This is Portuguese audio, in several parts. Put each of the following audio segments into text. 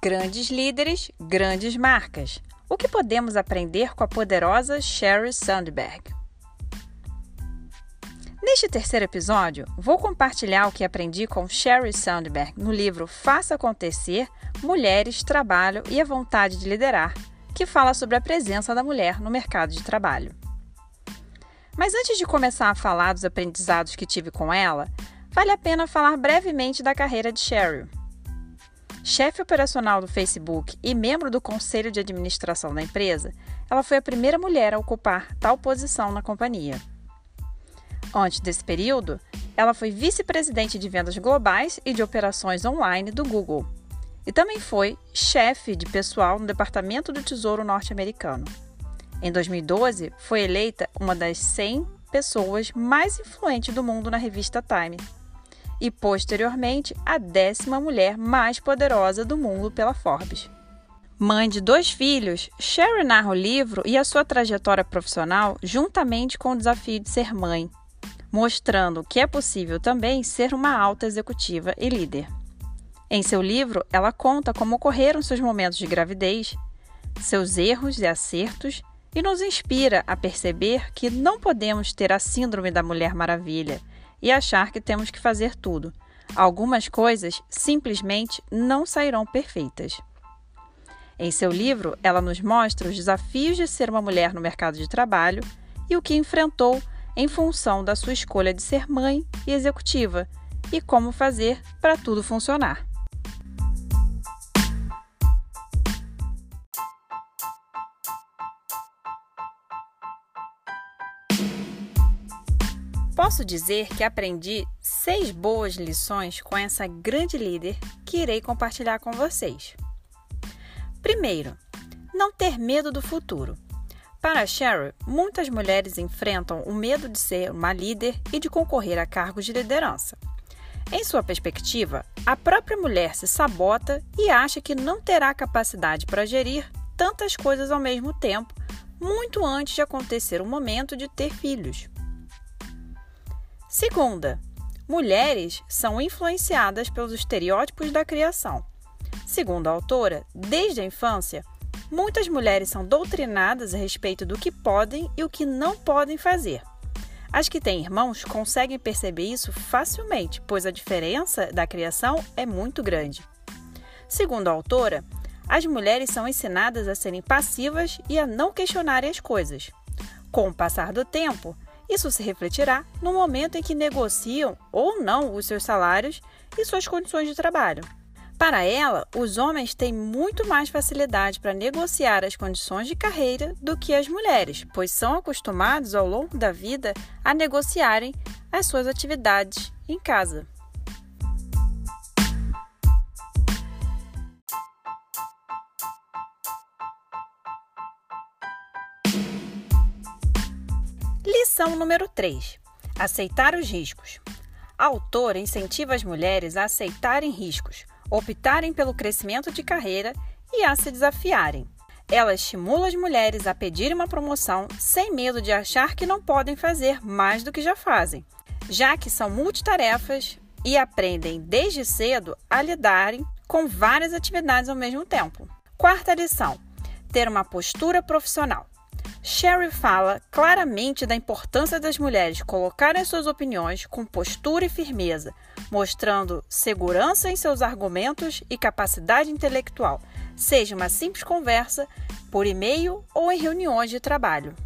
Grandes líderes, grandes marcas. O que podemos aprender com a poderosa Sheryl Sandberg? Neste terceiro episódio, vou compartilhar o que aprendi com Sheryl Sandberg no livro Faça Acontecer: Mulheres, Trabalho e a Vontade de Liderar, que fala sobre a presença da mulher no mercado de trabalho. Mas antes de começar a falar dos aprendizados que tive com ela, vale a pena falar brevemente da carreira de Sheryl chefe operacional do Facebook e membro do conselho de administração da empresa, ela foi a primeira mulher a ocupar tal posição na companhia. Antes desse período, ela foi vice-presidente de vendas globais e de operações online do Google. E também foi chefe de pessoal no Departamento do Tesouro norte-americano. Em 2012, foi eleita uma das 100 pessoas mais influentes do mundo na revista Time e, posteriormente, a décima mulher mais poderosa do mundo pela Forbes. Mãe de dois filhos, Sherry narra o livro e a sua trajetória profissional juntamente com o desafio de ser mãe, mostrando que é possível também ser uma alta executiva e líder. Em seu livro, ela conta como ocorreram seus momentos de gravidez, seus erros e acertos e nos inspira a perceber que não podemos ter a síndrome da Mulher Maravilha e achar que temos que fazer tudo. Algumas coisas simplesmente não sairão perfeitas. Em seu livro, ela nos mostra os desafios de ser uma mulher no mercado de trabalho e o que enfrentou em função da sua escolha de ser mãe e executiva e como fazer para tudo funcionar. Posso dizer que aprendi seis boas lições com essa grande líder que irei compartilhar com vocês. Primeiro, não ter medo do futuro. Para Cheryl, muitas mulheres enfrentam o medo de ser uma líder e de concorrer a cargos de liderança. Em sua perspectiva, a própria mulher se sabota e acha que não terá capacidade para gerir tantas coisas ao mesmo tempo, muito antes de acontecer o momento de ter filhos. Segunda, mulheres são influenciadas pelos estereótipos da criação. Segundo a autora, desde a infância, muitas mulheres são doutrinadas a respeito do que podem e o que não podem fazer. As que têm irmãos conseguem perceber isso facilmente, pois a diferença da criação é muito grande. Segundo a autora, as mulheres são ensinadas a serem passivas e a não questionarem as coisas. Com o passar do tempo, isso se refletirá no momento em que negociam ou não os seus salários e suas condições de trabalho. Para ela, os homens têm muito mais facilidade para negociar as condições de carreira do que as mulheres, pois são acostumados ao longo da vida a negociarem as suas atividades em casa. Lição número 3: Aceitar os riscos. A autora incentiva as mulheres a aceitarem riscos, optarem pelo crescimento de carreira e a se desafiarem. Ela estimula as mulheres a pedirem uma promoção sem medo de achar que não podem fazer mais do que já fazem, já que são multitarefas e aprendem desde cedo a lidarem com várias atividades ao mesmo tempo. Quarta lição: ter uma postura profissional. Sherry fala claramente da importância das mulheres colocarem suas opiniões com postura e firmeza, mostrando segurança em seus argumentos e capacidade intelectual, seja uma simples conversa, por e-mail ou em reuniões de trabalho.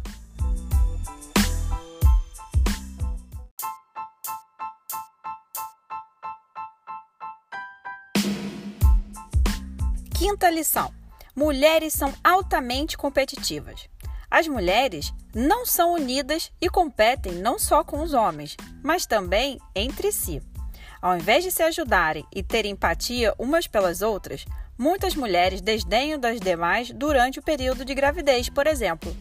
Quinta lição: mulheres são altamente competitivas. As mulheres não são unidas e competem não só com os homens, mas também entre si. Ao invés de se ajudarem e ter empatia umas pelas outras, muitas mulheres desdenham das demais durante o período de gravidez, por exemplo.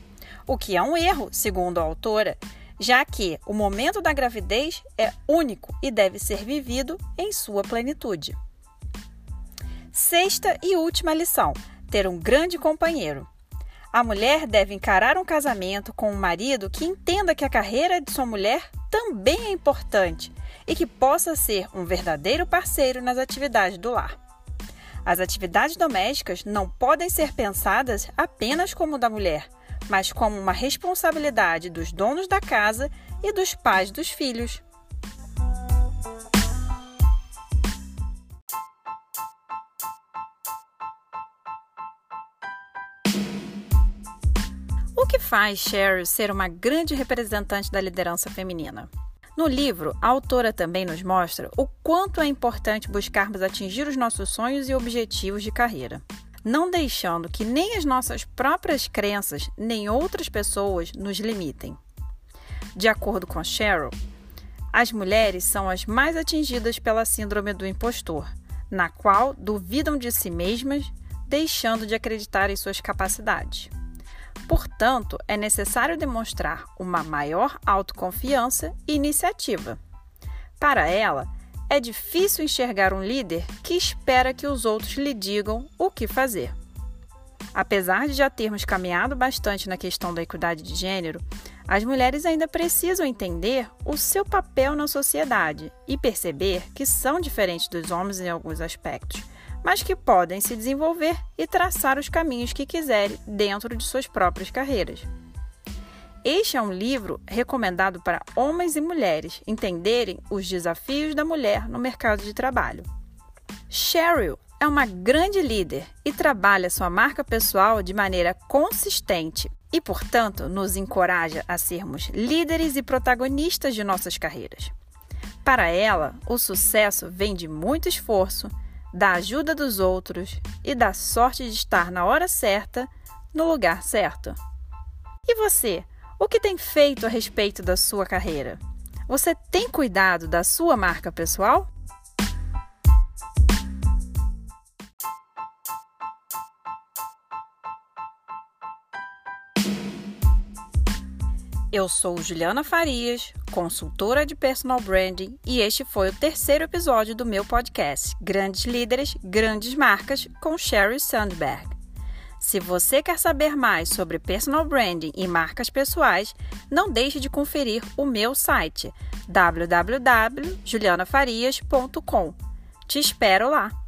O que é um erro, segundo a autora, já que o momento da gravidez é único e deve ser vivido em sua plenitude. Sexta e última lição: ter um grande companheiro. A mulher deve encarar um casamento com um marido que entenda que a carreira de sua mulher também é importante e que possa ser um verdadeiro parceiro nas atividades do lar. As atividades domésticas não podem ser pensadas apenas como da mulher, mas como uma responsabilidade dos donos da casa e dos pais dos filhos. Faz Cheryl ser uma grande representante da liderança feminina? No livro, a autora também nos mostra o quanto é importante buscarmos atingir os nossos sonhos e objetivos de carreira, não deixando que nem as nossas próprias crenças nem outras pessoas nos limitem. De acordo com Cheryl, as mulheres são as mais atingidas pela síndrome do impostor, na qual duvidam de si mesmas, deixando de acreditar em suas capacidades. Portanto, é necessário demonstrar uma maior autoconfiança e iniciativa. Para ela, é difícil enxergar um líder que espera que os outros lhe digam o que fazer. Apesar de já termos caminhado bastante na questão da equidade de gênero, as mulheres ainda precisam entender o seu papel na sociedade e perceber que são diferentes dos homens em alguns aspectos, mas que podem se desenvolver e traçar os caminhos que quiserem dentro de suas próprias carreiras. Este é um livro recomendado para homens e mulheres entenderem os desafios da mulher no mercado de trabalho. Cheryl é uma grande líder e trabalha sua marca pessoal de maneira consistente e, portanto, nos encoraja a sermos líderes e protagonistas de nossas carreiras. Para ela, o sucesso vem de muito esforço, da ajuda dos outros e da sorte de estar na hora certa, no lugar certo. E você, o que tem feito a respeito da sua carreira? Você tem cuidado da sua marca pessoal? Eu sou Juliana Farias, consultora de personal branding, e este foi o terceiro episódio do meu podcast Grandes Líderes, Grandes Marcas com Sherry Sandberg. Se você quer saber mais sobre personal branding e marcas pessoais, não deixe de conferir o meu site www.julianafarias.com. Te espero lá!